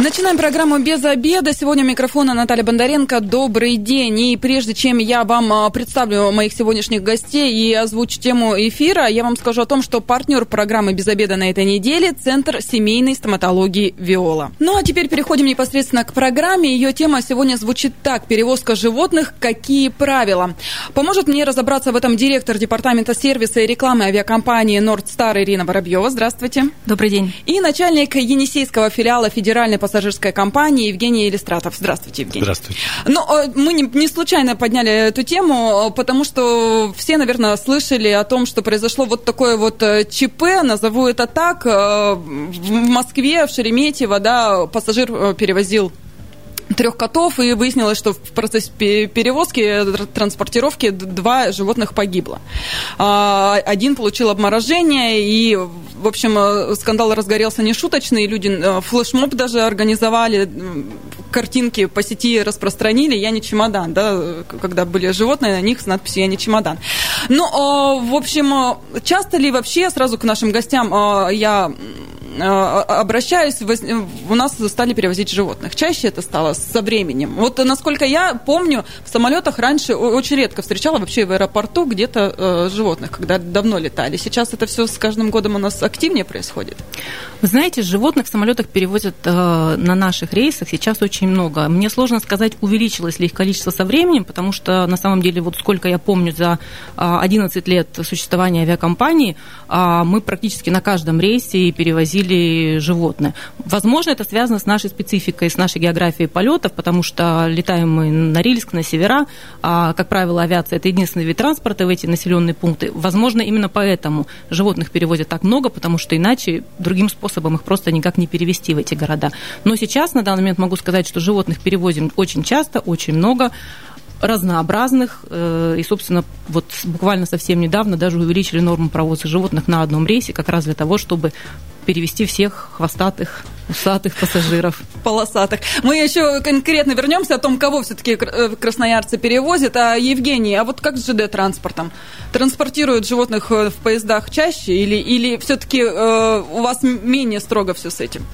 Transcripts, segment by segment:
Начинаем программу «Без обеда». Сегодня у микрофона Наталья Бондаренко. Добрый день. И прежде чем я вам а, представлю моих сегодняшних гостей и озвучу тему эфира, я вам скажу о том, что партнер программы «Без обеда» на этой неделе – Центр семейной стоматологии «Виола». Ну а теперь переходим непосредственно к программе. Ее тема сегодня звучит так. Перевозка животных. Какие правила? Поможет мне разобраться в этом директор департамента сервиса и рекламы авиакомпании «Нордстар» Ирина Воробьева. Здравствуйте. Добрый день. И начальник Енисейского филиала Федеральной пассажирской компании Евгений Иллистратов. Здравствуйте, Евгений. Здравствуйте. Ну, э, мы не, не случайно подняли эту тему, потому что все, наверное, слышали о том, что произошло вот такое вот э, ЧП, назову это так, э, в Москве, в Шереметьево, да, пассажир перевозил трех котов, и выяснилось, что в процессе перевозки, транспортировки два животных погибло. А, один получил обморожение, и, в общем, э, скандал разгорелся нешуточный, люди э, флешмоб даже организовали, картинки по сети распространили, я не чемодан, да, когда были животные, на них с надписью «Я не чемодан». Ну, в общем, часто ли вообще, сразу к нашим гостям, я Э, обращаюсь, у нас стали перевозить животных. Чаще это стало со временем. Вот насколько я помню, в самолетах раньше очень редко встречала вообще в аэропорту где-то э, животных, когда давно летали. Сейчас это все с каждым годом у нас активнее происходит. Вы знаете, животных в самолетах перевозят э, на наших рейсах сейчас очень много. Мне сложно сказать, увеличилось ли их количество со временем, потому что на самом деле, вот сколько я помню за 11 лет существования авиакомпании, мы практически на каждом рейсе перевозили или животное. Возможно, это связано с нашей спецификой, с нашей географией полетов, потому что летаем мы на Рильск, на севера, а, как правило, авиация – это единственный вид транспорта в эти населенные пункты. Возможно, именно поэтому животных перевозят так много, потому что иначе другим способом их просто никак не перевести в эти города. Но сейчас, на данный момент, могу сказать, что животных перевозим очень часто, очень много разнообразных. Э, и, собственно, вот буквально совсем недавно даже увеличили норму провоза животных на одном рейсе, как раз для того, чтобы перевести всех хвостатых, усатых пассажиров. Полосатых. Мы еще конкретно вернемся о том, кого все-таки э, красноярцы перевозят. А Евгений, а вот как с ЖД-транспортом? Транспортируют животных э, в поездах чаще или, или все-таки э, у вас менее строго все с этим?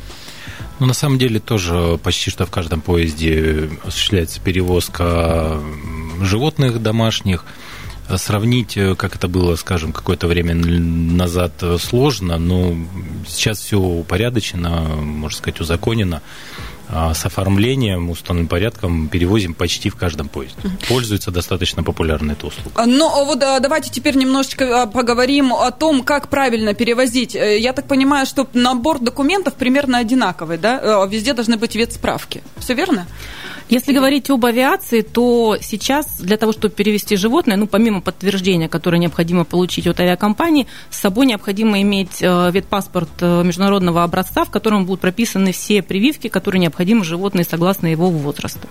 Ну, на самом деле тоже почти что в каждом поезде осуществляется перевозка животных домашних. Сравнить, э, как это было, скажем, какое-то время назад, э, сложно, но сейчас все упорядочено, можно сказать, узаконено. А, с оформлением, установленным порядком перевозим почти в каждом поезде. Пользуется достаточно популярной эта услуга. Ну, а вот давайте теперь немножечко а, поговорим о том, как правильно перевозить. Э, я так понимаю, что набор документов примерно одинаковый, да? Везде должны быть вид справки. Все верно? Если говорить об авиации, то сейчас для того, чтобы перевести животное, ну, помимо подтверждения, которое необходимо получить от авиакомпании, с собой необходимо иметь э, ветпаспорт э, международного образца, в котором будут прописаны все прививки, которые необходимы животное согласно его возрасту.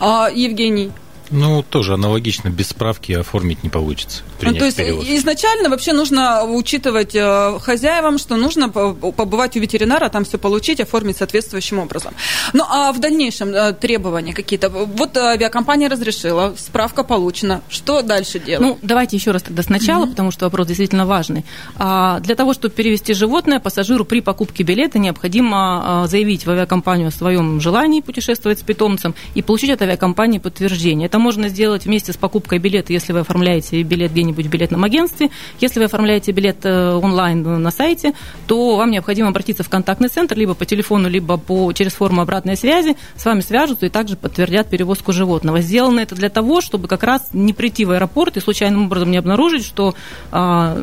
А, Евгений, ну, тоже аналогично, без справки оформить не получится. Ну, то есть перевоз. изначально вообще нужно учитывать э, хозяевам, что нужно побывать у ветеринара, там все получить, оформить соответствующим образом. Ну, а в дальнейшем э, требования какие-то? Вот авиакомпания разрешила, справка получена. Что дальше делать? Ну, давайте еще раз тогда сначала, mm-hmm. потому что вопрос действительно важный. А, для того, чтобы перевести животное, пассажиру при покупке билета необходимо а, заявить в авиакомпанию о своем желании путешествовать с питомцем и получить от авиакомпании подтверждение. Это можно сделать вместе с покупкой билета, если вы оформляете билет где-нибудь в билетном агентстве. Если вы оформляете билет э, онлайн на сайте, то вам необходимо обратиться в контактный центр либо по телефону, либо по, через форму обратной связи. С вами свяжутся и также подтвердят перевозку животного. Сделано это для того, чтобы как раз не прийти в аэропорт и случайным образом не обнаружить, что а,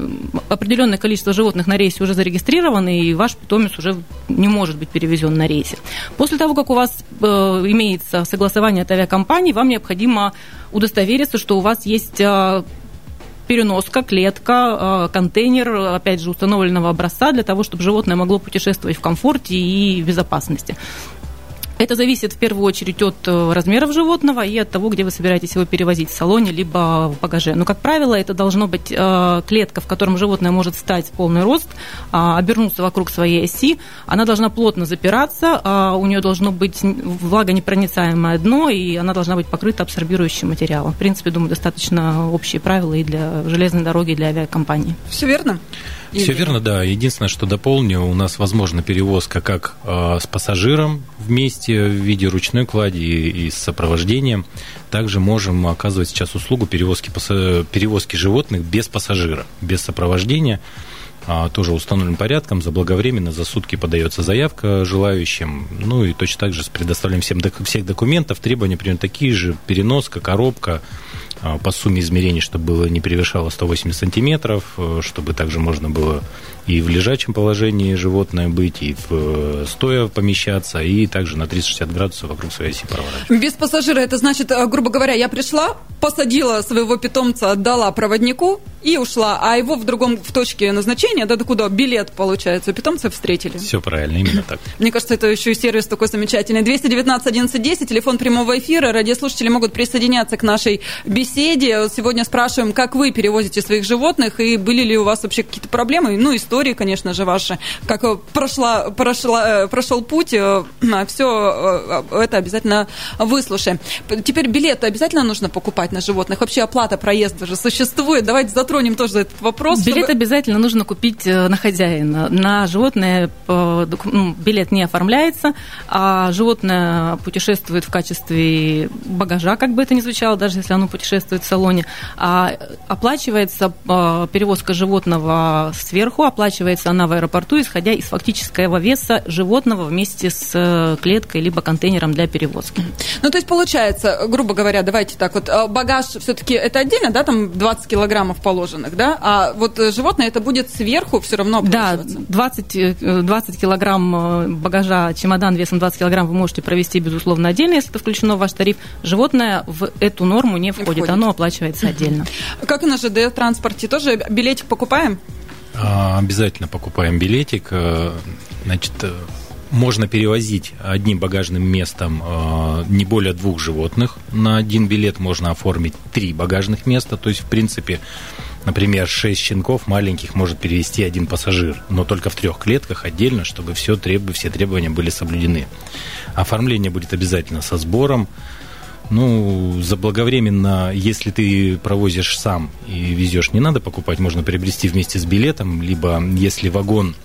определенное количество животных на рейсе уже зарегистрировано, и ваш питомец уже не может быть перевезен на рейсе. После того, как у вас э, имеется согласование от авиакомпании, вам необходимо удостовериться, что у вас есть а, переноска, клетка, а, контейнер, опять же, установленного образца для того, чтобы животное могло путешествовать в комфорте и безопасности. Это зависит в первую очередь от э, размеров животного и от того, где вы собираетесь его перевозить, в салоне либо в багаже. Но, как правило, это должно быть э, клетка, в котором животное может встать в полный рост, а, обернуться вокруг своей оси. Она должна плотно запираться, а, у нее должно быть влагонепроницаемое дно, и она должна быть покрыта абсорбирующим материалом. В принципе, думаю, достаточно общие правила и для железной дороги, и для авиакомпаний. Все верно? Все верно, да. Единственное, что дополню, у нас возможна перевозка как э, с пассажиром вместе в виде ручной клади и, с сопровождением. Также можем оказывать сейчас услугу перевозки, перевозки животных без пассажира, без сопровождения. А, тоже установленным порядком, заблаговременно за сутки подается заявка желающим, ну и точно так же предоставлением всем, всех документов, требования примерно такие же, переноска, коробка, а, по сумме измерений, чтобы было не превышало 180 сантиметров, э, чтобы также можно было и в лежачем положении животное быть, и в э, стоя помещаться, и также на 360 градусов вокруг своей оси проворачивать. Без пассажира это значит, э, грубо говоря, я пришла, посадила своего питомца, отдала проводнику и ушла, а его в другом, в точке назначения, да, куда билет, получается, питомца встретили. Все правильно, именно так. Мне кажется, это еще и сервис такой замечательный. 219 11 10, телефон прямого эфира, радиослушатели могут присоединяться к нашей беседе. Сегодня спрашиваем, как вы перевозите своих животных, и были ли у вас вообще какие-то проблемы, ну, истории конечно же, ваши, как э, прошла, прошла, э, прошел путь, э, все это обязательно выслушаем. Теперь билеты обязательно нужно покупать на животных? Вообще оплата проезда же существует? Давайте затронем тоже этот вопрос. Билет чтобы... обязательно нужно купить на хозяина. На животное ну, билет не оформляется, а животное путешествует в качестве багажа, как бы это ни звучало, даже если оно путешествует в салоне. А оплачивается перевозка животного сверху, оплачивается она в аэропорту, исходя из фактического веса животного вместе с э, клеткой либо контейнером для перевозки. Ну, то есть получается, грубо говоря, давайте так вот, э, багаж все-таки это отдельно, да, там 20 килограммов положенных, да, а вот животное это будет сверху все равно Да, 20, 20 э, килограмм багажа, чемодан весом 20 килограмм вы можете провести, безусловно, отдельно, если это включено в ваш тариф. Животное в эту норму не входит, не входит. оно оплачивается отдельно. Как и на ЖД-транспорте, тоже билетик покупаем? А, обязательно покупаем билетик. Э, значит, э, можно перевозить одним багажным местом э, не более двух животных. На один билет можно оформить три багажных места. То есть, в принципе, например, шесть щенков маленьких может перевести один пассажир, но только в трех клетках отдельно, чтобы все, треб... все требования были соблюдены. Оформление будет обязательно со сбором. Ну, заблаговременно, если ты провозишь сам и везешь, не надо покупать, можно приобрести вместе с билетом, либо если вагон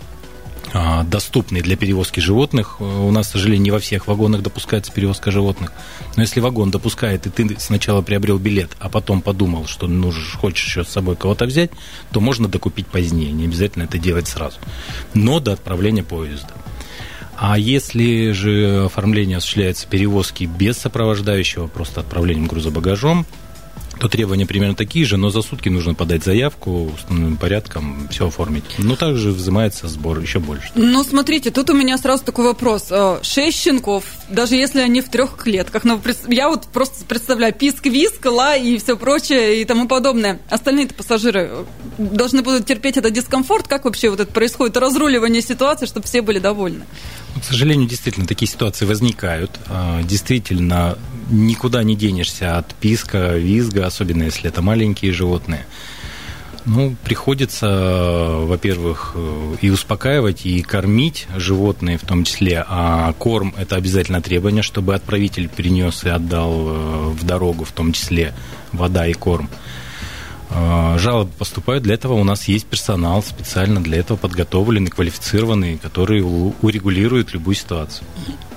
а, доступный для перевозки животных. У нас, к сожалению, не во всех вагонах допускается перевозка животных. Но если вагон допускает, и ты сначала приобрел билет, а потом подумал, что ну, хочешь еще с собой кого-то взять, то можно докупить позднее. Не обязательно это делать сразу. Но до отправления поезда. А если же оформление осуществляется перевозки без сопровождающего, просто отправлением грузобагажом, то требования примерно такие же, но за сутки нужно подать заявку установленным порядком, все оформить. Но также взимается сбор еще больше. Ну, смотрите, тут у меня сразу такой вопрос. Э, шесть щенков, даже если они в трех клетках, но я вот просто представляю писк-виск, ла и все прочее и тому подобное. Остальные-то пассажиры э, должны будут терпеть этот дискомфорт. Как вообще вот это происходит разруливание ситуации, чтобы все были довольны? К сожалению, действительно, такие ситуации возникают. А, действительно, никуда не денешься от писка, визга, особенно если это маленькие животные. Ну, приходится, во-первых, и успокаивать, и кормить животные в том числе. А корм – это обязательно требование, чтобы отправитель принес и отдал э, в дорогу, в том числе вода и корм. А, жалобы поступают, для этого у нас есть персонал специально для этого подготовленный, квалифицированный, который урегулирует любую ситуацию.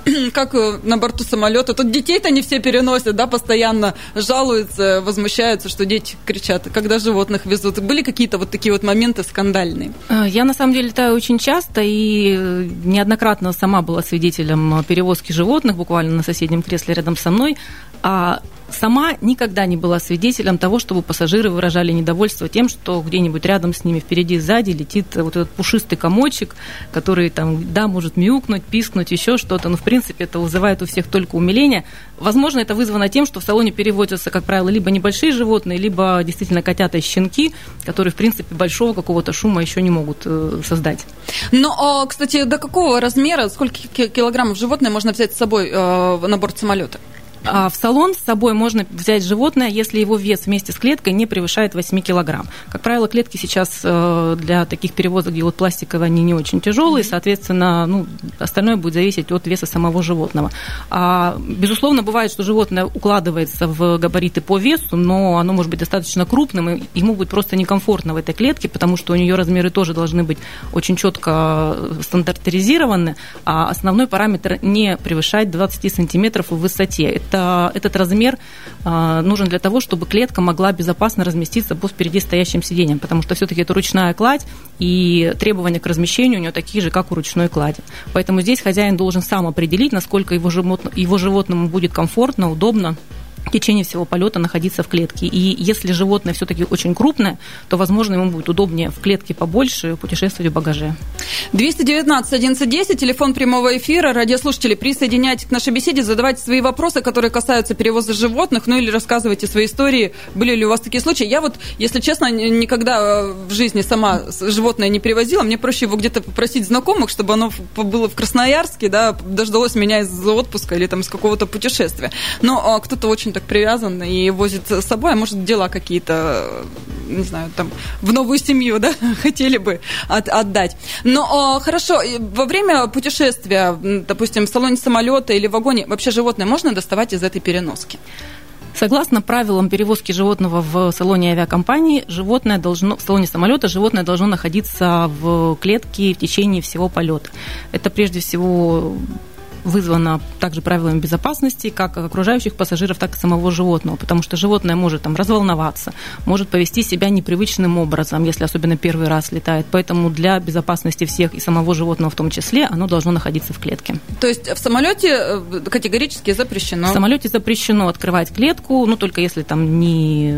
Как э, на борту самолета. Тут детей-то не все переносят, да, постоянно жалуются, возмущаются, что дети кричат, когда животных везут. Были какие-то вот такие вот моменты скандальные? А, я на самом деле летаю очень часто и э, неоднократно сама была свидетелем перевозки животных, буквально на соседнем кресле рядом со мной. А сама никогда не была свидетелем того, чтобы пассажиры выражали недовольство тем, что где-нибудь рядом с ними, впереди, сзади летит вот этот пушистый комочек, который там, да, может мяукнуть, пискнуть, еще что-то. Но, в принципе, это вызывает у всех только умиление. Возможно, это вызвано тем, что в салоне переводятся, как правило, либо небольшие животные, либо действительно котята и щенки, которые, в принципе, большого какого-то шума еще не могут э, создать. Но, кстати, до какого размера, сколько килограммов животное можно взять с собой э, на борт самолета? А в салон с собой можно взять животное, если его вес вместе с клеткой не превышает 8 килограмм. Как правило, клетки сейчас э, для таких перевозок, где вот пластиковые, они не очень тяжелые, соответственно, ну, остальное будет зависеть от веса самого животного. А, безусловно, бывает, что животное укладывается в габариты по весу, но оно может быть достаточно крупным, и ему будет просто некомфортно в этой клетке, потому что у нее размеры тоже должны быть очень четко стандартизированы, а основной параметр не превышать 20 сантиметров в высоте. Это это, этот размер а, нужен для того, чтобы клетка могла безопасно разместиться по впереди стоящим сиденьям, потому что все-таки это ручная кладь, и требования к размещению у нее такие же, как у ручной клади. Поэтому здесь хозяин должен сам определить, насколько его, живот, его животному будет комфортно, удобно в течение всего полета находиться в клетке. И если животное все-таки очень крупное, то, возможно, ему будет удобнее в клетке побольше путешествовать в багаже. 219 1110, телефон прямого эфира. Радиослушатели, присоединяйтесь к нашей беседе, задавайте свои вопросы, которые касаются перевоза животных, ну или рассказывайте свои истории. Были ли у вас такие случаи? Я вот, если честно, никогда в жизни сама животное не перевозила. Мне проще его где-то попросить знакомых, чтобы оно было в Красноярске, да, дождалось меня из отпуска или там из какого-то путешествия. Но а, кто-то очень так привязан и возит с собой, а может, дела какие-то, не знаю, там, в новую семью, да, хотели бы от, отдать. Но хорошо, во время путешествия, допустим, в салоне самолета или в вагоне, вообще животное можно доставать из этой переноски? Согласно правилам перевозки животного в салоне авиакомпании, животное должно, в салоне самолета животное должно находиться в клетке в течение всего полета. Это прежде всего вызвано также правилами безопасности, как окружающих пассажиров, так и самого животного, потому что животное может там разволноваться, может повести себя непривычным образом, если особенно первый раз летает. Поэтому для безопасности всех и самого животного в том числе оно должно находиться в клетке. То есть в самолете э, категорически запрещено? В самолете запрещено открывать клетку, ну только если там не,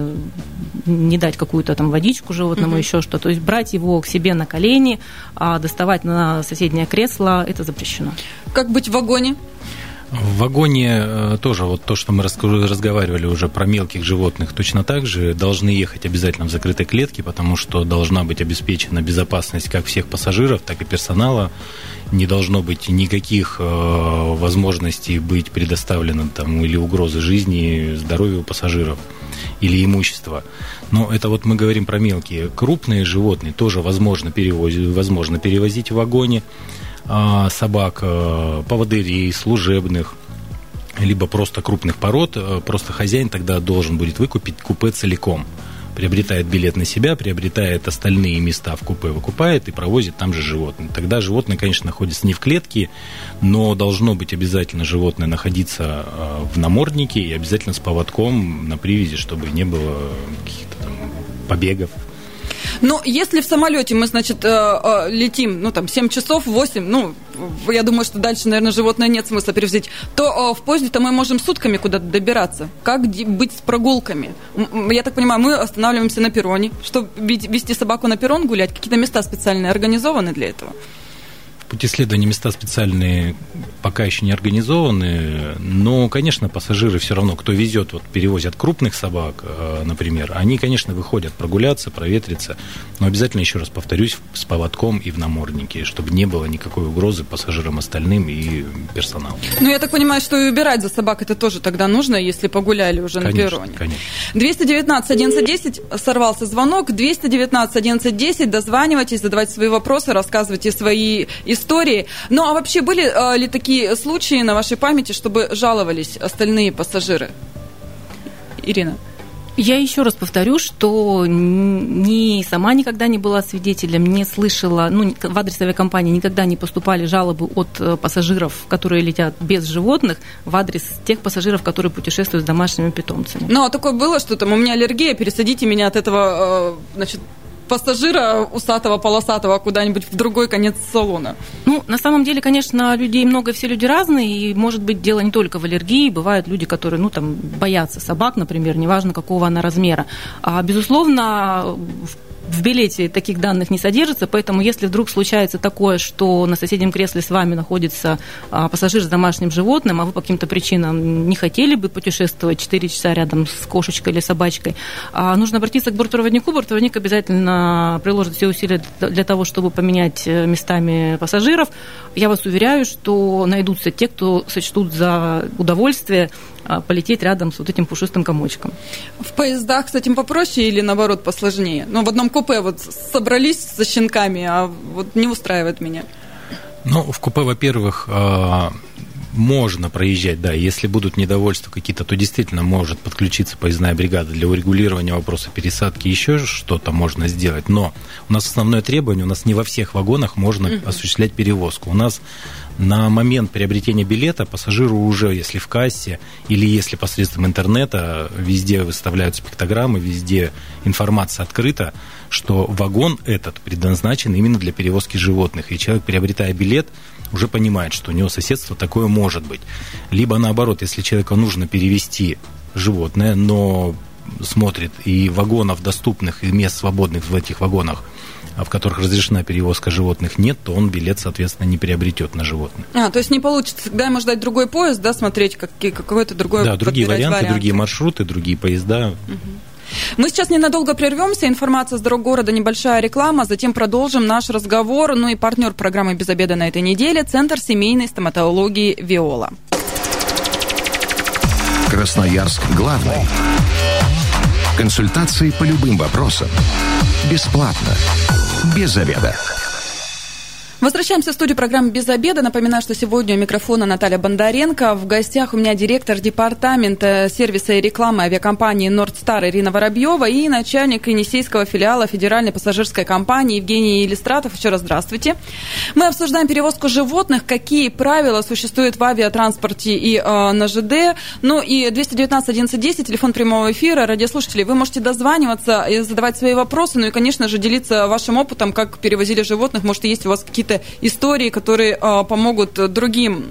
не дать какую-то там водичку животному, угу. еще что. То есть брать его к себе на колени, а доставать на соседнее кресло, это запрещено. Как быть в вагоне? В вагоне э, тоже вот то, что мы разговаривали уже про мелких животных, точно так же должны ехать обязательно в закрытой клетке, потому что должна быть обеспечена безопасность как всех пассажиров, так и персонала. Не должно быть никаких э, возможностей быть предоставлено там или угрозы жизни, здоровью пассажиров или имущества. Но это вот мы говорим про мелкие. Крупные животные тоже возможно, перевозить, возможно перевозить в вагоне. А, собак, а, поводырей, служебных, либо просто крупных пород, а, просто хозяин тогда должен будет выкупить купе целиком. Приобретает билет на себя, приобретает остальные места в купе, выкупает и провозит там же животное. Тогда животное, конечно, находится не в клетке, но должно быть обязательно животное находиться в наморднике и обязательно с поводком на привязи, чтобы не было каких-то там побегов, но если в самолете мы, значит, э, э, летим, ну, там, 7 часов, 8, ну, я думаю, что дальше, наверное, животное нет смысла перевозить, то э, в поезде-то мы можем сутками куда-то добираться. Как быть с прогулками? Я так понимаю, мы останавливаемся на перроне. Чтобы вести собаку на перрон гулять, какие-то места специальные организованы для этого? Пути исследования места специальные пока еще не организованы, но, конечно, пассажиры все равно, кто везет, вот перевозят крупных собак, э, например, они, конечно, выходят прогуляться, проветриться, но обязательно, еще раз повторюсь, с поводком и в наморднике, чтобы не было никакой угрозы пассажирам остальным и персоналу. Ну, я так понимаю, что и убирать за собак это тоже тогда нужно, если погуляли уже конечно, на перроне. Конечно. 219 1110 сорвался звонок, 219 1110 дозванивайтесь, задавайте свои вопросы, рассказывайте свои истории. Ну, а вообще были э, ли такие случаи на вашей памяти, чтобы жаловались остальные пассажиры? Ирина. Я еще раз повторю, что ни сама никогда не была свидетелем, не слышала, ну, в адрес авиакомпании никогда не поступали жалобы от э, пассажиров, которые летят без животных, в адрес тех пассажиров, которые путешествуют с домашними питомцами. Ну, а такое было, что там у меня аллергия, пересадите меня от этого, э, значит, пассажира усатого, полосатого куда-нибудь в другой конец салона? Ну, на самом деле, конечно, людей много, все люди разные, и может быть дело не только в аллергии, бывают люди, которые, ну, там, боятся собак, например, неважно, какого она размера. А, безусловно, в в билете таких данных не содержится, поэтому если вдруг случается такое, что на соседнем кресле с вами находится а, пассажир с домашним животным, а вы по каким-то причинам не хотели бы путешествовать 4 часа рядом с кошечкой или собачкой, а нужно обратиться к бортпроводнику. Бортпроводник обязательно приложит все усилия для того, чтобы поменять э, местами пассажиров. Я вас уверяю, что найдутся те, кто сочтут за удовольствие полететь рядом с вот этим пушистым комочком. В поездах с этим попроще или наоборот посложнее? Ну, в одном купе вот собрались со щенками, а вот не устраивает меня. Ну, в купе, во-первых, а, можно проезжать, да, если будут недовольства какие-то, то действительно может подключиться поездная бригада для урегулирования вопроса пересадки, еще что-то можно сделать, но у нас основное требование, у нас не во всех вагонах можно uh-huh. осуществлять перевозку. У нас на момент приобретения билета пассажиру уже, если в кассе или если посредством интернета, везде выставляются пиктограммы, везде информация открыта, что вагон этот предназначен именно для перевозки животных. И человек, приобретая билет, уже понимает, что у него соседство такое может быть. Либо наоборот, если человеку нужно перевести животное, но смотрит и вагонов доступных, и мест свободных в этих вагонах – в которых разрешена перевозка животных, нет, то он билет, соответственно, не приобретет на животных. А, то есть не получится, всегда ему ждать другой поезд, да, смотреть какие, какой-то другой Да, другие варианты, варианты, другие маршруты, другие поезда. Угу. Мы сейчас ненадолго прервемся. Информация с дорог города, небольшая реклама. Затем продолжим наш разговор. Ну и партнер программы «Без обеда» на этой неделе – Центр семейной стоматологии «Виола». Красноярск главный. Консультации по любым вопросам. Бесплатно без заведа. Возвращаемся в студию программы «Без обеда». Напоминаю, что сегодня у микрофона Наталья Бондаренко. В гостях у меня директор департамента сервиса и рекламы авиакомпании «Нордстар» Ирина Воробьева и начальник Енисейского филиала Федеральной пассажирской компании Евгений Елистратов. Еще раз здравствуйте. Мы обсуждаем перевозку животных, какие правила существуют в авиатранспорте и э, на ЖД. Ну и 219 1110, телефон прямого эфира. Радиослушатели, вы можете дозваниваться и задавать свои вопросы, ну и, конечно же, делиться вашим опытом, как перевозили животных. Может, есть у вас какие-то какие-то истории, которые а, помогут другим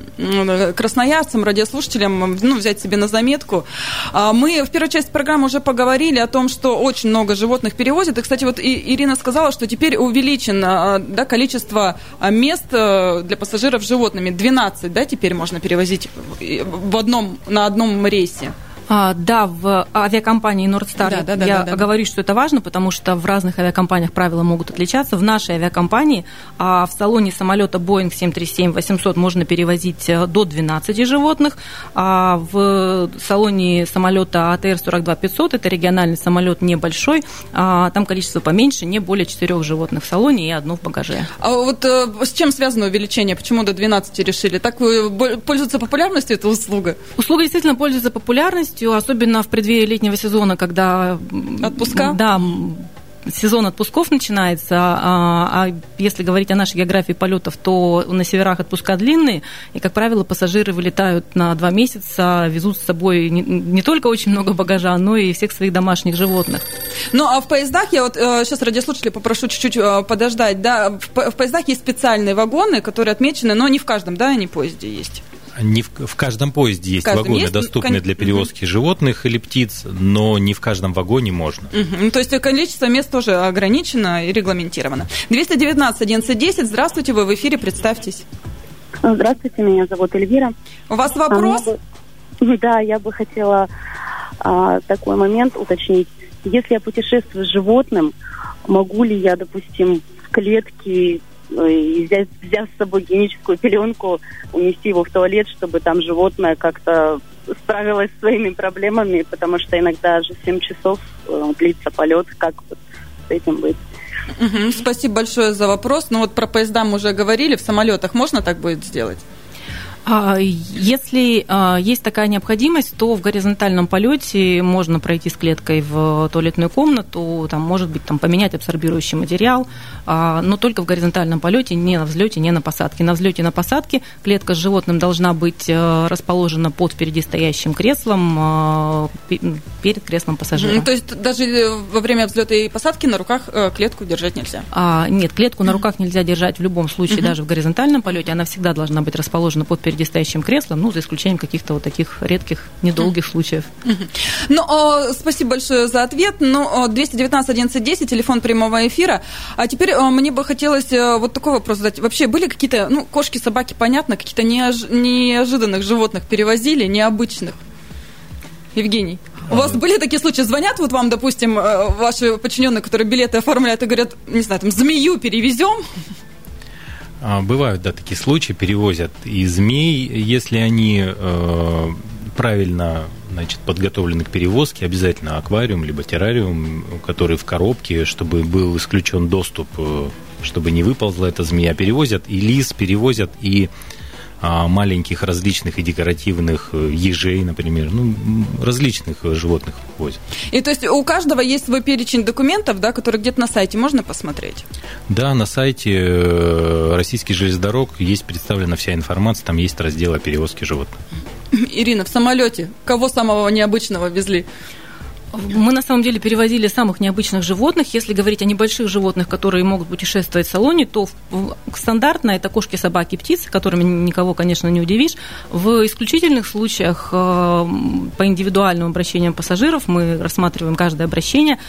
красноярцам, радиослушателям ну, взять себе на заметку. А, мы в первой части программы уже поговорили о том, что очень много животных перевозят. И, кстати, вот Ирина сказала, что теперь увеличено да, количество мест э, для пассажиров с животными. 12, да, теперь можно перевозить в одном, на одном рейсе. А, да, в авиакомпании Nordstar да, да, да, я да, да. говорю, что это важно, потому что в разных авиакомпаниях правила могут отличаться. В нашей авиакомпании а, в салоне самолета Boeing 737-800 можно перевозить э, до 12 животных, а в салоне самолета ATR 42-500, это региональный самолет небольшой, а, там количество поменьше, не более 4 животных в салоне и одно в багаже. А вот э, с чем связано увеличение? Почему до 12 решили? Так пользуется популярностью эта услуга? Услуга действительно пользуется популярностью полностью, особенно в преддверии летнего сезона, когда... Отпуска? Да, сезон отпусков начинается, а, а если говорить о нашей географии полетов, то на северах отпуска длинные, и, как правило, пассажиры вылетают на два месяца, везут с собой не, не только очень много багажа, но и всех своих домашних животных. Ну, а в поездах, я вот э, сейчас радиослушателей попрошу чуть-чуть э, подождать, да, в, в поездах есть специальные вагоны, которые отмечены, но не в каждом, да, они поезде есть не в, в каждом поезде есть каждом вагоны, есть? доступные для перевозки угу. животных или птиц, но не в каждом вагоне можно. Угу. То есть количество мест тоже ограничено и регламентировано. 219 1110, здравствуйте, вы в эфире, представьтесь. Здравствуйте, меня зовут Эльвира. У вас вопрос? А, бы, да, я бы хотела а, такой момент уточнить. Если я путешествую с животным, могу ли я, допустим, в клетке Э, и взять, взяв с собой гигиеническую пеленку, унести его в туалет, чтобы там животное как-то справилось с своими проблемами, потому что иногда же 7 часов э, длится полет, как вот с этим быть. Угу, спасибо большое за вопрос. Ну вот про поезда мы уже говорили, в самолетах можно так будет сделать? А, если а, есть такая необходимость, то в горизонтальном полете можно пройти с клеткой в туалетную комнату, там, может быть, там, поменять абсорбирующий материал, а, но только в горизонтальном полете, не на взлете, не на посадке. На взлете, на посадке клетка с животным должна быть расположена под впереди стоящим креслом, перед креслом пассажира. То есть даже э, во время взлета и посадки на руках э, клетку держать нельзя? А, нет, клетку на руках нельзя держать в любом случае, даже в горизонтальном полете. Она всегда должна быть расположена под перед впереди стоящим креслом, ну, за исключением каких-то вот таких редких, недолгих случаев. Ну, спасибо большое за ответ. Ну, 219 11 телефон прямого эфира. А теперь мне бы хотелось вот такой вопрос задать. Вообще, были какие-то, ну, кошки, собаки, понятно, какие-то неожиданных животных перевозили, необычных? Евгений. У вас были такие случаи? Звонят вот вам, допустим, э, ваши подчиненные, которые билеты оформляют, и говорят, не знаю, там, змею перевезем? А, бывают, да, такие случаи, перевозят и змей, если они э, правильно значит, подготовлены к перевозке, обязательно аквариум, либо террариум, который в коробке, чтобы был исключен доступ, э, чтобы не выползла эта змея. Перевозят и лис, перевозят и маленьких различных и декоративных э, ежей, например, ну, различных э, животных возят. И то есть у каждого есть свой перечень документов, да, который где-то на сайте можно посмотреть? Да, на сайте э, российских железнодорог есть представлена вся информация, там есть раздел о перевозке животных. Ирина, в самолете кого самого необычного везли? Мы на самом деле перевозили самых необычных животных. Если говорить о небольших животных, которые могут путешествовать в салоне, то стандартно это кошки, собаки, птицы, которыми никого, конечно, не удивишь. В исключительных случаях э, по индивидуальным обращениям пассажиров мы рассматриваем каждое обращение.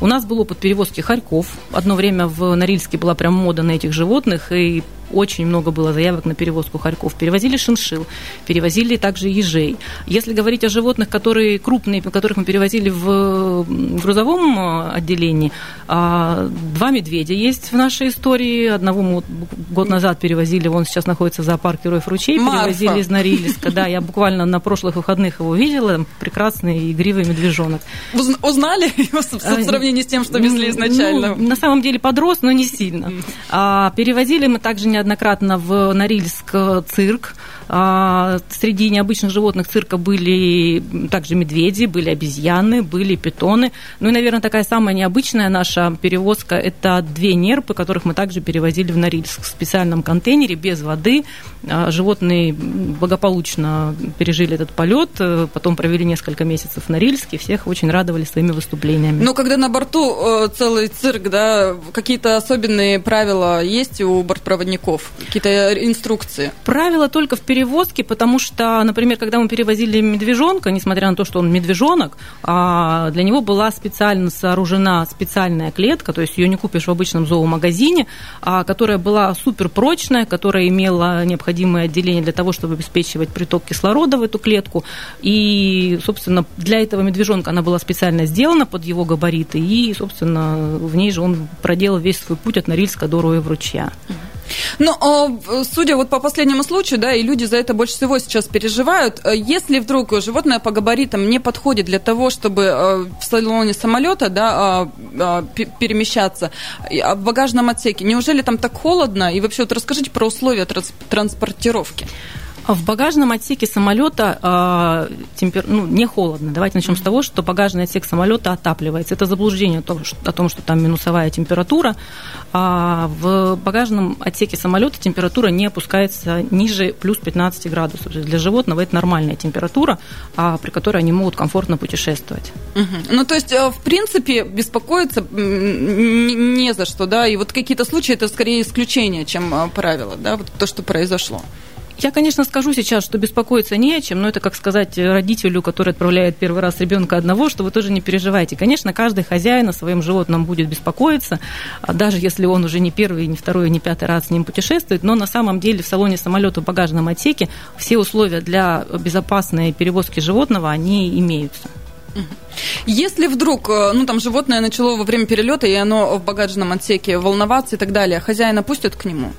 У нас был опыт перевозки хорьков. Одно время в Норильске была прям мода на этих животных, и очень много было заявок на перевозку хорьков. Перевозили шиншил, перевозили также ежей. Если говорить о животных, которые крупные, которых мы перевозили в грузовом э, отделении, а, два медведя есть в нашей истории. Одного мы год назад перевозили, он сейчас находится в зоопарке Героев Ручей, Марфа. перевозили из Норильска. Да, я буквально на прошлых выходных его видела. Прекрасный игривый медвежонок. Узнали его в а, сравнении с тем, что везли изначально? Ну, на самом деле подрос, но не сильно. А, перевозили мы также неоднократно в Норильск цирк. А, среди необычных животных цирка были также медведи, были обезьяны, были питоны. Ну и, наверное, такая самая необычная наша перевозка – это две нерпы, которых мы также перевозили в Норильск в специальном контейнере без воды. А, животные благополучно пережили этот полет, э, потом провели несколько месяцев в Норильске, всех очень радовали своими выступлениями. Но когда на борту э, целый цирк, да, какие-то особенные правила есть у бортпроводников, какие-то инструкции? Правила только в перевозке, потому что, например, когда мы перевозили медвежонка, несмотря на то, что он медвежонок, а, для него была специально сооружена специальная клетка, то есть ее не купишь в обычном зоомагазине, а, которая была супер прочная, которая имела необходимое отделение для того, чтобы обеспечивать приток кислорода в эту клетку. И, собственно, для этого медвежонка она была специально сделана под его габариты, и, собственно, в ней же он проделал весь свой путь от Норильска до Роева ручья. Ну, судя вот по последнему случаю, да, и люди за это больше всего сейчас переживают, э, если вдруг животное по габаритам не подходит для того, чтобы э, в салоне самолета, да, а, а, перемещаться, в багажном отсеке, неужели там так холодно? И вообще вот расскажите про условия транспортировки. В багажном отсеке самолета э, темпер... ну, не холодно. Давайте начнем с того, что багажный отсек самолета отапливается. Это заблуждение о том, что, о том, что там минусовая температура. А в багажном отсеке самолета температура не опускается ниже плюс 15 градусов. Для животного это нормальная температура, а, при которой они могут комфортно путешествовать. Угу. Ну, то есть, э, в принципе, беспокоиться не за что, да, и вот какие-то случаи это скорее исключение, чем э, правило, да, вот то, что произошло. Я, конечно, скажу сейчас, что беспокоиться не о чем, но это как сказать родителю, который отправляет первый раз ребенка одного, что вы тоже не переживайте. Конечно, каждый хозяин о своем животном будет беспокоиться, а даже если он уже не первый, не второй, не пятый раз с ним путешествует, но на самом деле в салоне самолета в багажном отсеке все условия для безопасной перевозки животного, они имеются. Если вдруг, э, ну там животное начало во время перелета, и оно в багажном отсеке волноваться и так далее, хозяина пустят к нему?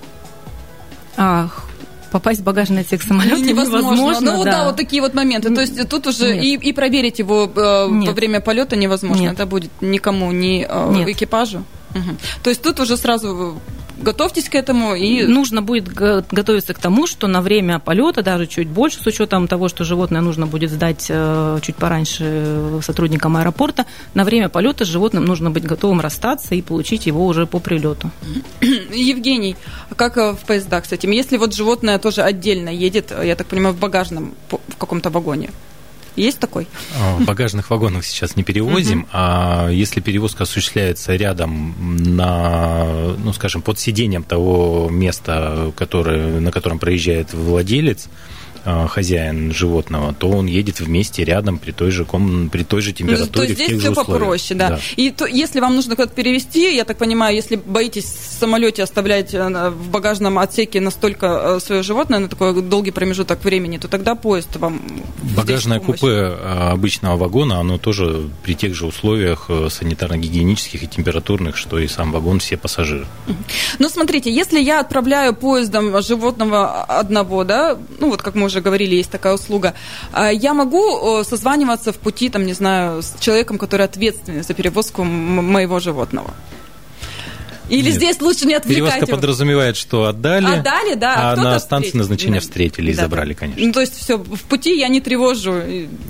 Ах, попасть в багажный отсек самолета невозможно. невозможно ну да. да, вот такие вот моменты. То есть тут уже и, и проверить его э, во время полета невозможно. Нет. Это будет никому, ни э, экипажу. Угу. То есть тут уже сразу готовьтесь к этому и... Нужно будет готовиться к тому, что на время полета, даже чуть больше, с учетом того, что животное нужно будет сдать э, чуть пораньше сотрудникам аэропорта, на время полета с животным нужно быть готовым расстаться и получить его уже по прилету. Евгений, как э, в поездах с этим? Если вот животное тоже отдельно едет, я так понимаю, в багажном в каком-то вагоне, Есть такой? А, багажных вагонах сейчас не перевозим, а если перевозка осуществляется рядом на, ну, скажем, под сиденьем того места, которое, на котором проезжает владелец, хозяин животного, то он едет вместе рядом при той же, ком... при той же температуре. То есть здесь все попроще, да. да. И то, если вам нужно куда-то перевести, я так понимаю, если боитесь в самолете оставлять э, в багажном отсеке настолько э, свое животное на такой долгий промежуток времени, то тогда поезд вам. Багажное купе обычного вагона, оно тоже при тех же условиях санитарно-гигиенических и температурных, что и сам вагон, все пассажиры. Ну, смотрите, если я отправляю поездом животного одного, да, ну вот как мы уже говорили, есть такая услуга. А я могу созваниваться в пути, там, не знаю, с человеком, который ответственный за перевозку моего животного? Или Нет. здесь лучше не отвлекать Перевозка его? подразумевает, что отдали, отдали да, а на станции назначения встретили да. и забрали, конечно. Ну, то есть все, в пути я не тревожу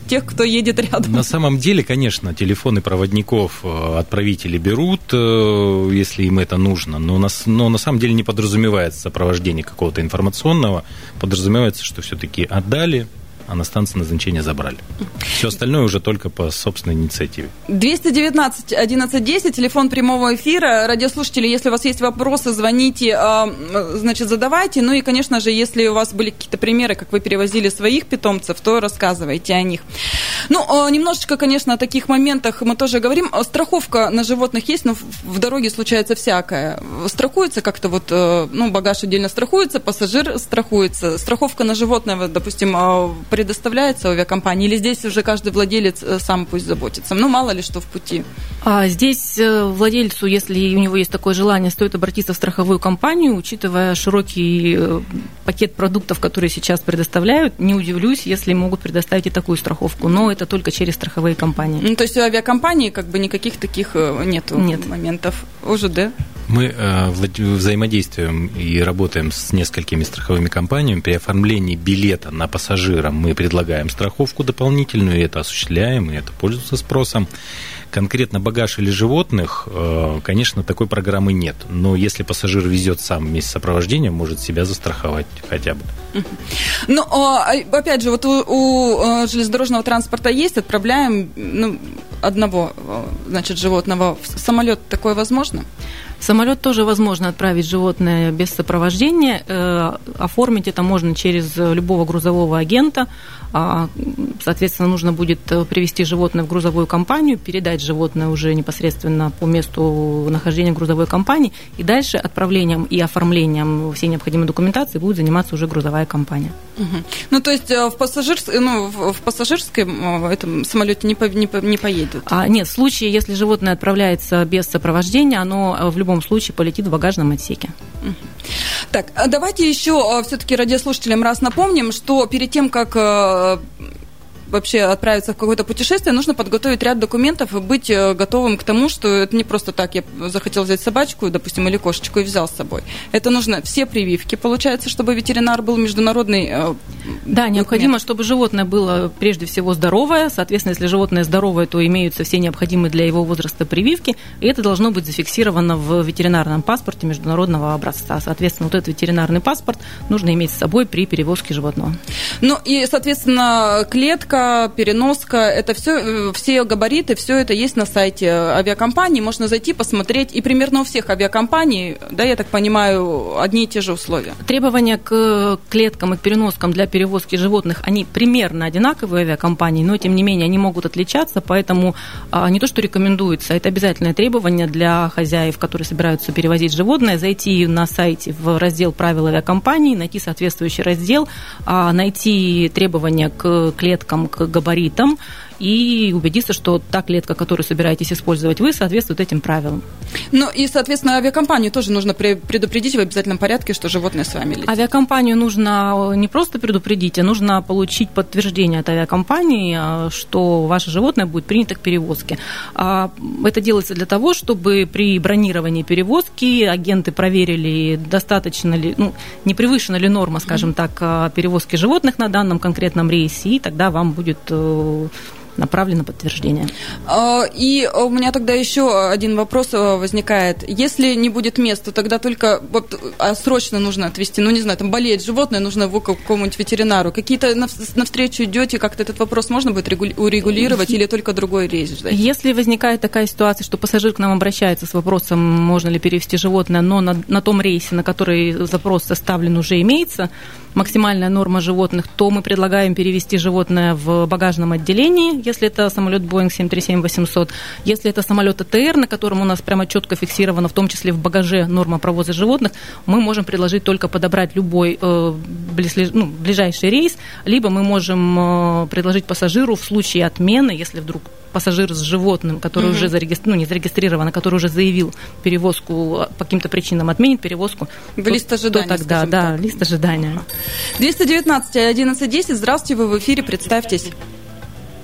тех, кто едет рядом. На самом деле, конечно, телефоны проводников э, отправители берут, э, если им это нужно, но на, но на самом деле не подразумевается сопровождение какого-то информационного, подразумевается, что все-таки отдали, а на станции назначения забрали. Все остальное уже только по собственной инициативе. 219 1110, телефон прямого эфира. Радиослушатели, если у вас есть вопросы, звоните, а, значит, задавайте. Ну и, конечно же, если у вас были какие-то примеры, как вы перевозили своих питомцев, то рассказывайте о них. Ну, а, немножечко, конечно, о таких моментах мы тоже говорим. Страховка на животных есть, но в дороге случается всякое. Страхуется как-то вот, э, ну, багаж отдельно страхуется, пассажир страхуется. Страховка на животное, допустим, а, предоставляется авиакомпании, или здесь уже каждый владелец э, сам пусть заботится? Ну, мало ли что в пути. А здесь э, владельцу, если у него есть такое желание, стоит обратиться в страховую компанию, учитывая широкий э, пакет продуктов, которые сейчас предоставляют, не удивлюсь, если могут предоставить и такую страховку, но это только через страховые компании. Ну, то есть у авиакомпании как бы никаких таких нету Нет. моментов. ОЖД? Мы э, взаимодействуем и работаем с несколькими страховыми компаниями. При оформлении билета на пассажира мы предлагаем страховку дополнительную, и это осуществляем, и это пользуется спросом. Конкретно багаж или животных, э, конечно, такой программы нет. Но если пассажир везет сам вместе с сопровождением, может себя застраховать хотя бы. Ну, а, опять же, вот у, у э, железнодорожного транспорта есть, отправляем ну, одного, значит, животного в самолет. Такое возможно? Самолет тоже возможно отправить животное без сопровождения. Э, оформить это можно через любого грузового агента. А, соответственно, нужно будет э, привести животное в грузовую компанию, передать животное уже непосредственно по месту нахождения грузовой компании, и дальше отправлением и оформлением всей необходимой документации будет заниматься уже грузовая компания. Угу. Ну, то есть э, в, пассажирс... ну, в пассажирском этом самолете не, по... не, по... не поедут? А, нет, в случае, если животное отправляется без сопровождения, оно в любом случае полетит в багажном отсеке. Так, а давайте еще а, все-таки радиослушателям раз напомним, что перед тем, как а, вообще отправиться в какое-то путешествие, нужно подготовить ряд документов и быть э, готовым к тому, что это не просто так, я захотел взять собачку, допустим, или кошечку и взял с собой. Это нужно все прививки, получается, чтобы ветеринар был международный. Э, да, документ. необходимо, чтобы животное было прежде всего здоровое. Соответственно, если животное здоровое, то имеются все необходимые для его возраста прививки, и это должно быть зафиксировано в ветеринарном паспорте международного образца. Соответственно, вот этот ветеринарный паспорт нужно иметь с собой при перевозке животного. Ну и, соответственно, клетка переноска, это все, э, все габариты, все это есть на сайте авиакомпании. Можно зайти, посмотреть. И примерно у всех авиакомпаний, да, я так понимаю, одни и те же условия. Требования к клеткам и переноскам для перевозки животных, они примерно одинаковые авиакомпании, но тем не менее они могут отличаться, поэтому а, не то, что рекомендуется, это обязательное требование для хозяев, которые собираются перевозить животное, зайти на сайте в раздел правил авиакомпании, найти соответствующий раздел, а, найти требования к клеткам, к габаритам и убедиться, что та клетка, которую собираетесь использовать вы, соответствует этим правилам. Ну и, соответственно, авиакомпанию тоже нужно предупредить в обязательном порядке, что животное с вами летит. Авиакомпанию нужно не просто предупредить, а нужно получить подтверждение от авиакомпании, а, что ваше животное будет принято к перевозке. А, это делается для того, чтобы при бронировании перевозки агенты проверили, достаточно ли, ну, не превышена ли норма, скажем так, перевозки животных на данном конкретном рейсе, и тогда вам будет э, направлен на подтверждение. А, и у меня тогда еще один вопрос э, возникает. Если не будет места, тогда только вот, а срочно нужно отвезти, ну не знаю, там болеет животное, нужно его к какому-нибудь ветеринару. Какие-то навстречу идете, как-то этот вопрос можно будет урегулировать или только другой рейс ждать? Если возникает такая ситуация, что пассажир к нам обращается с вопросом, можно ли перевести животное, но на, на том рейсе, на который запрос составлен, уже имеется максимальная норма животных, то мы предлагаем перевести животное в багажном отделении, если это самолет Boeing 737-800. Если это самолет АТР, на котором у нас прямо четко фиксировано, в том числе в багаже норма провоза животных, мы можем предложить только подобрать любой э, близлеж... ну, ближайший рейс, либо мы можем э, предложить пассажиру в случае отмены, если вдруг пассажир с животным, который угу. уже зарегистрирован, ну, не зарегистрирован, а который уже заявил перевозку по каким-то причинам, отменит перевозку. В то, лист ожидания, то тогда, да, так. лист ожидания. 219 1110, здравствуйте, вы в эфире, представьтесь.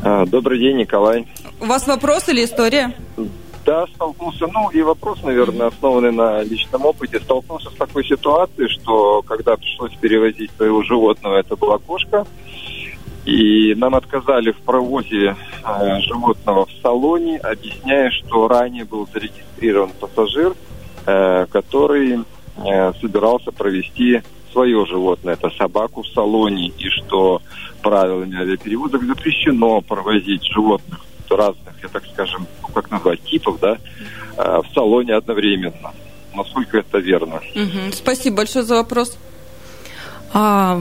А, добрый день, Николай. У вас вопрос или история? Да, столкнулся, ну и вопрос, наверное, основанный на личном опыте. Столкнулся с такой ситуацией, что когда пришлось перевозить своего животного, это была кошка, и нам отказали в провозе э, животного в салоне, объясняя, что ранее был зарегистрирован пассажир, э, который э, собирался провести свое животное, это собаку в салоне, и что правилами авиаперевозок запрещено провозить животных разных, я так скажем, ну, как назвать, типов, да, э, в салоне одновременно. Насколько это верно? Угу. Спасибо большое за вопрос. А,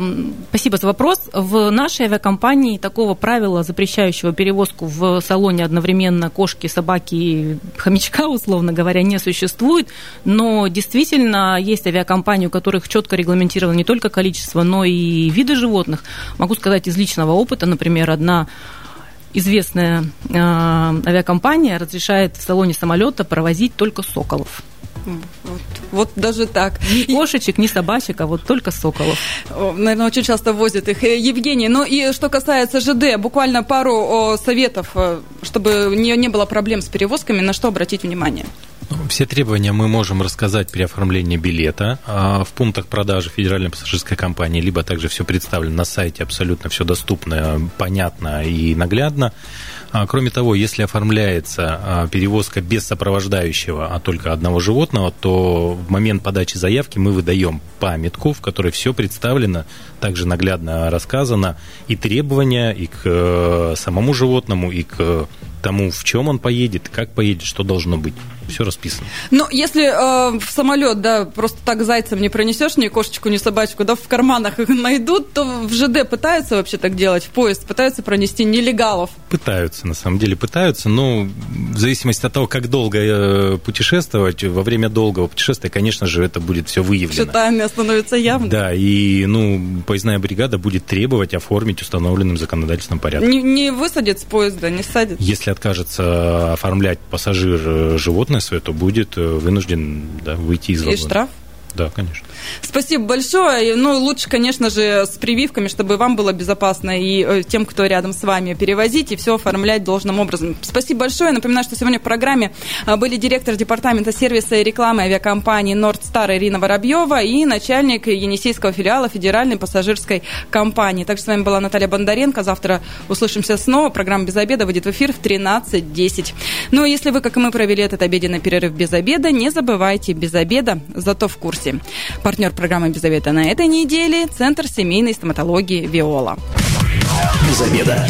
спасибо за вопрос. В нашей авиакомпании такого правила, запрещающего перевозку в салоне одновременно кошки, собаки и хомячка, условно говоря, не существует. Но действительно есть авиакомпании, у которых четко регламентировано не только количество, но и виды животных. Могу сказать из личного опыта, например, одна известная э, авиакомпания разрешает в салоне самолета провозить только соколов. Вот, вот даже так. Ни кошечек, ни собачек, а вот только соколов. Наверное, очень часто возят их. Э, Евгений, ну и что касается ЖД, буквально пару советов, э, чтобы не, не было проблем с перевозками, на что обратить внимание? Ну, все требования мы можем рассказать при оформлении билета а в пунктах продажи Федеральной пассажирской компании, либо также все представлено на сайте, абсолютно все доступно, понятно и наглядно. А, кроме того, если оформляется а, перевозка без сопровождающего, а только одного животного, то в момент подачи заявки мы выдаем памятку, в которой все представлено, также наглядно рассказано, и требования и к э, самому животному, и к тому, в чем он поедет, как поедет, что должно быть. Все расписано. Ну, если э, в самолет, да, просто так зайцем не пронесешь ни кошечку, ни собачку, да, в карманах их найдут, то в ЖД пытаются вообще так делать, в поезд пытаются пронести нелегалов. Пытаются, на самом деле пытаются, но в зависимости от того, как долго э, путешествовать, во время долгого путешествия, конечно же, это будет все выявлено. Все становится явно. Да, и, ну, поездная бригада будет требовать оформить установленным законодательством порядком. Не, не высадит с поезда, не садит? Если откажется оформлять пассажир э, животное свое, то будет э, вынужден да, выйти из вагона. И штраф? Да, конечно. Спасибо большое. Ну, лучше, конечно же, с прививками, чтобы вам было безопасно и э, тем, кто рядом с вами, перевозить и все оформлять должным образом. Спасибо большое. Напоминаю, что сегодня в программе э, были директор департамента сервиса и рекламы авиакомпании «Нордстар» Ирина Воробьева и начальник Енисейского филиала Федеральной пассажирской компании. Также с вами была Наталья Бондаренко. Завтра услышимся снова. Программа «Без обеда» выйдет в эфир в 13.10. Ну, если вы, как и мы, провели этот обеденный перерыв без обеда, не забывайте без обеда, зато в курсе области. Партнер программы «Без обеда» на этой неделе – Центр семейной стоматологии «Виола». Без.